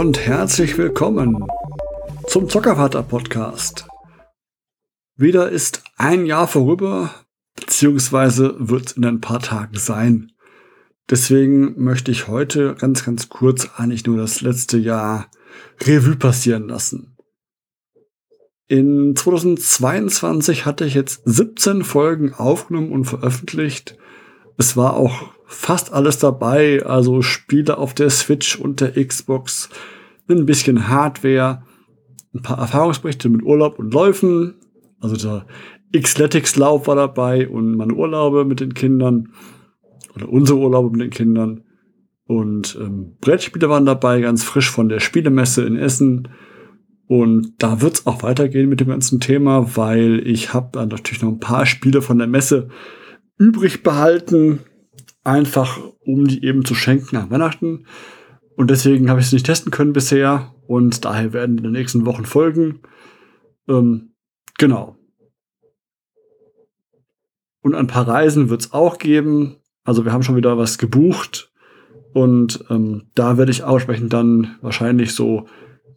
und herzlich willkommen zum Zockervater Podcast. Wieder ist ein Jahr vorüber, beziehungsweise wird es in ein paar Tagen sein. Deswegen möchte ich heute ganz, ganz kurz eigentlich nur das letzte Jahr Revue passieren lassen. In 2022 hatte ich jetzt 17 Folgen aufgenommen und veröffentlicht. Es war auch fast alles dabei, also Spiele auf der Switch und der Xbox, ein bisschen Hardware, ein paar Erfahrungsberichte mit Urlaub und Läufen, also der Xletics-Lauf war dabei und meine Urlaube mit den Kindern oder unsere Urlaube mit den Kindern und ähm, Brettspiele waren dabei, ganz frisch von der Spielemesse in Essen. Und da wird's auch weitergehen mit dem ganzen Thema, weil ich habe dann natürlich noch ein paar Spiele von der Messe übrig behalten, einfach um die eben zu schenken an Weihnachten. Und deswegen habe ich es nicht testen können bisher. Und daher werden in den nächsten Wochen folgen. Ähm, genau. Und ein paar Reisen wird es auch geben. Also wir haben schon wieder was gebucht. Und ähm, da werde ich aussprechen dann wahrscheinlich so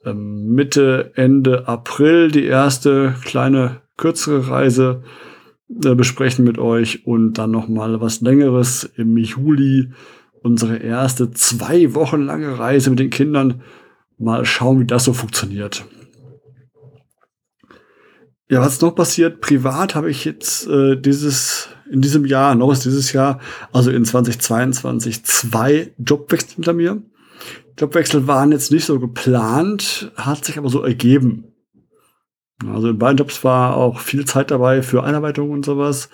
ähm, Mitte, Ende April die erste kleine kürzere Reise äh, besprechen mit euch und dann noch mal was längeres im Juli unsere erste zwei Wochen lange Reise mit den Kindern. Mal schauen, wie das so funktioniert. Ja, was noch passiert? Privat habe ich jetzt äh, dieses in diesem Jahr, noch ist dieses Jahr, also in 2022, zwei Jobwechsel hinter mir. Jobwechsel waren jetzt nicht so geplant, hat sich aber so ergeben. Also in beiden Jobs war auch viel Zeit dabei für Einarbeitung und sowas.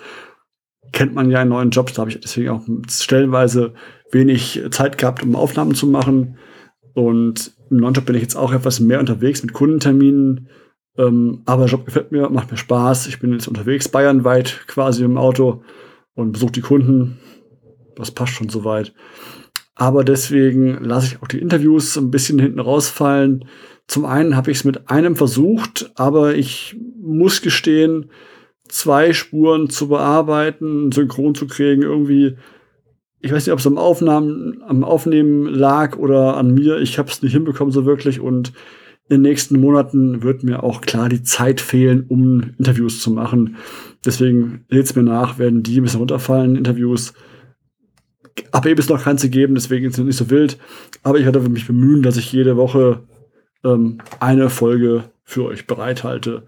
Kennt man ja in neuen Jobs, da habe ich deswegen auch stellenweise wenig Zeit gehabt, um Aufnahmen zu machen. Und im neuen Job bin ich jetzt auch etwas mehr unterwegs mit Kundenterminen. Ähm, aber der Job gefällt mir, macht mir Spaß. Ich bin jetzt unterwegs, bayernweit quasi im Auto und besuche die Kunden. Das passt schon soweit. Aber deswegen lasse ich auch die Interviews ein bisschen hinten rausfallen. Zum einen habe ich es mit einem versucht, aber ich muss gestehen, zwei Spuren zu bearbeiten, synchron zu kriegen, irgendwie, ich weiß nicht, ob es am Aufnahmen, am Aufnehmen lag oder an mir. Ich habe es nicht hinbekommen so wirklich und in den nächsten Monaten wird mir auch klar die Zeit fehlen, um Interviews zu machen. Deswegen seht es mir nach, werden die ein bisschen runterfallen, Interviews. Aber eben ist noch keins gegeben, deswegen ist es nicht so wild. Aber ich werde mich bemühen, dass ich jede Woche ähm, eine Folge für euch bereithalte.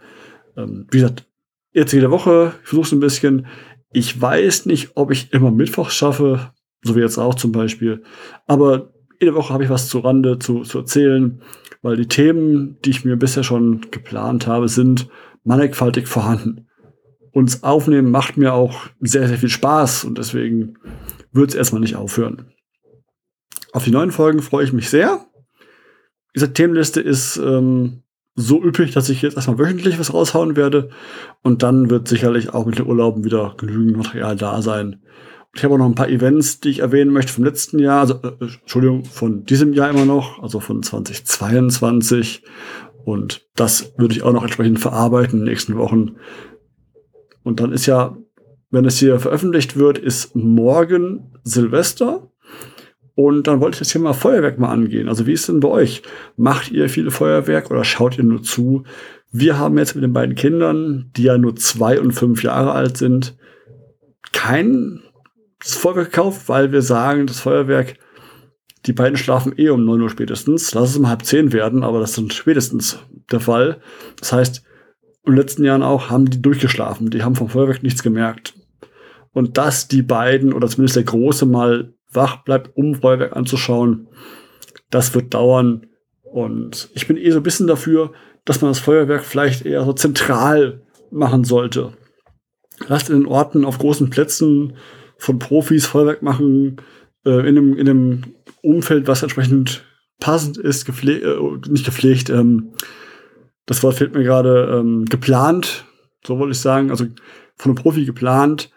Ähm, wie gesagt, jetzt jede Woche, ich versuche es ein bisschen. Ich weiß nicht, ob ich immer Mittwochs schaffe, so wie jetzt auch zum Beispiel. Aber jede Woche habe ich was zu Rande zu, zu erzählen, weil die Themen, die ich mir bisher schon geplant habe, sind mannigfaltig vorhanden. Uns aufnehmen macht mir auch sehr, sehr viel Spaß und deswegen wird es erstmal nicht aufhören. Auf die neuen Folgen freue ich mich sehr diese Themenliste ist ähm, so üppig, dass ich jetzt erstmal wöchentlich was raushauen werde. Und dann wird sicherlich auch mit den Urlauben wieder genügend Material da sein. Ich habe auch noch ein paar Events, die ich erwähnen möchte vom letzten Jahr, also äh, Entschuldigung, von diesem Jahr immer noch, also von 2022. Und das würde ich auch noch entsprechend verarbeiten in den nächsten Wochen. Und dann ist ja, wenn es hier veröffentlicht wird, ist morgen Silvester. Und dann wollte ich das Thema Feuerwerk mal angehen. Also wie ist denn bei euch? Macht ihr viele Feuerwerk oder schaut ihr nur zu? Wir haben jetzt mit den beiden Kindern, die ja nur zwei und fünf Jahre alt sind, kein Feuerwerk gekauft, weil wir sagen, das Feuerwerk, die beiden schlafen eh um neun Uhr spätestens. Lass es um halb zehn werden, aber das ist spätestens der Fall. Das heißt, in den letzten Jahren auch haben die durchgeschlafen. Die haben vom Feuerwerk nichts gemerkt. Und dass die beiden oder zumindest der Große mal wach bleibt, um Feuerwerk anzuschauen. Das wird dauern. Und ich bin eh so ein bisschen dafür, dass man das Feuerwerk vielleicht eher so zentral machen sollte. Lasst in den Orten auf großen Plätzen von Profis Feuerwerk machen, äh, in, einem, in einem Umfeld, was entsprechend passend ist, gepflegt, äh, nicht gepflegt, ähm, das Wort fehlt mir gerade, ähm, geplant, so wollte ich sagen, also von einem Profi geplant,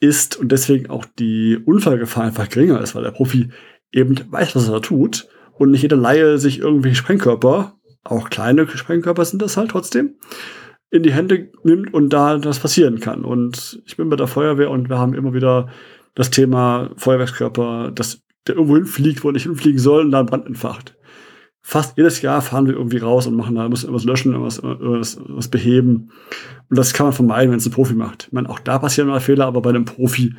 ist und deswegen auch die Unfallgefahr einfach geringer ist, weil der Profi eben weiß, was er da tut und nicht jeder Laie sich irgendwie Sprengkörper, auch kleine Sprengkörper sind das halt trotzdem, in die Hände nimmt und da das passieren kann. Und ich bin bei der Feuerwehr und wir haben immer wieder das Thema Feuerwerkskörper, dass der irgendwo hinfliegt, wo er nicht hinfliegen soll und da ein Brand entfacht. Fast jedes Jahr fahren wir irgendwie raus und machen da, müssen irgendwas löschen, irgendwas, irgendwas, irgendwas beheben. Und das kann man vermeiden, wenn es ein Profi macht. Ich meine, auch da passieren mal Fehler, aber bei einem Profi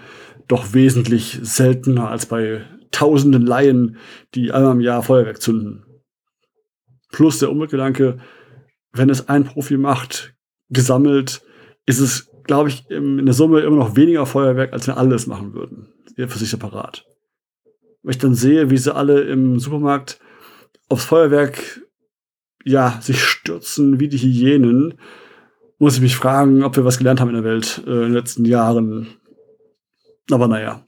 doch wesentlich seltener als bei tausenden Laien, die einmal im Jahr Feuerwerk zünden. Plus der Umweltgedanke, wenn es ein Profi macht, gesammelt, ist es, glaube ich, in der Summe immer noch weniger Feuerwerk, als wenn alle es machen würden. Für sich separat. Wenn ich dann sehe, wie sie alle im Supermarkt aufs Feuerwerk ja, sich stürzen wie die Hyänen, muss ich mich fragen, ob wir was gelernt haben in der Welt äh, in den letzten Jahren. Aber naja.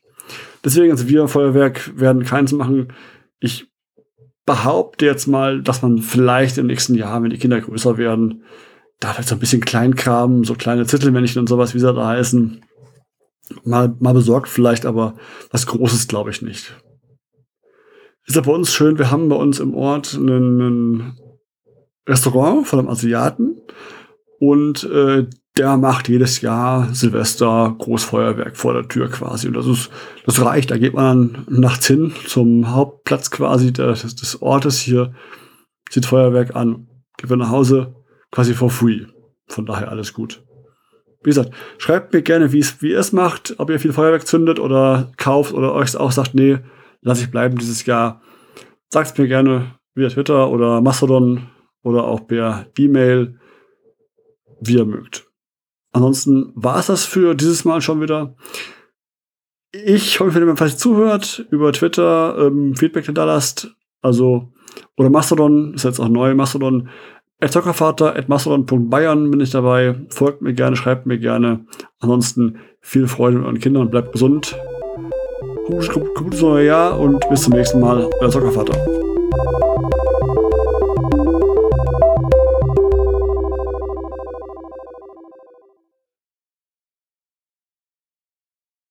Deswegen, also wir Feuerwerk werden keins machen. Ich behaupte jetzt mal, dass man vielleicht im nächsten Jahr, wenn die Kinder größer werden, da vielleicht so ein bisschen Kleinkram, so kleine Zittelmännchen und sowas, wie sie da heißen, mal, mal besorgt vielleicht, aber was Großes glaube ich nicht. Ist ja bei uns schön, wir haben bei uns im Ort ein Restaurant von einem Asiaten und äh, der macht jedes Jahr Silvester Großfeuerwerk vor der Tür quasi. Und das ist, das reicht. Da geht man dann nachts hin zum Hauptplatz quasi des, des Ortes hier, zieht Feuerwerk an, geht nach Hause, quasi for free. Von daher alles gut. Wie gesagt, schreibt mir gerne, wie wie ihr es macht, ob ihr viel Feuerwerk zündet oder kauft oder euch auch sagt, nee, lass ich bleiben dieses Jahr. Sagt mir gerne via Twitter oder Mastodon oder auch per E-Mail, wie ihr mögt. Ansonsten war es das für dieses Mal schon wieder. Ich hoffe, wenn ihr mir falls zuhört, über Twitter ähm, Feedback da lasst. Also, oder Mastodon, ist jetzt auch neu, Mastodon. At Zockervater, at mastodon.bayern bin ich dabei. Folgt mir gerne, schreibt mir gerne. Ansonsten viel Freude mit euren Kindern und bleibt gesund. Neue Jahr und bis zum nächsten Mal. Euer Zockervater.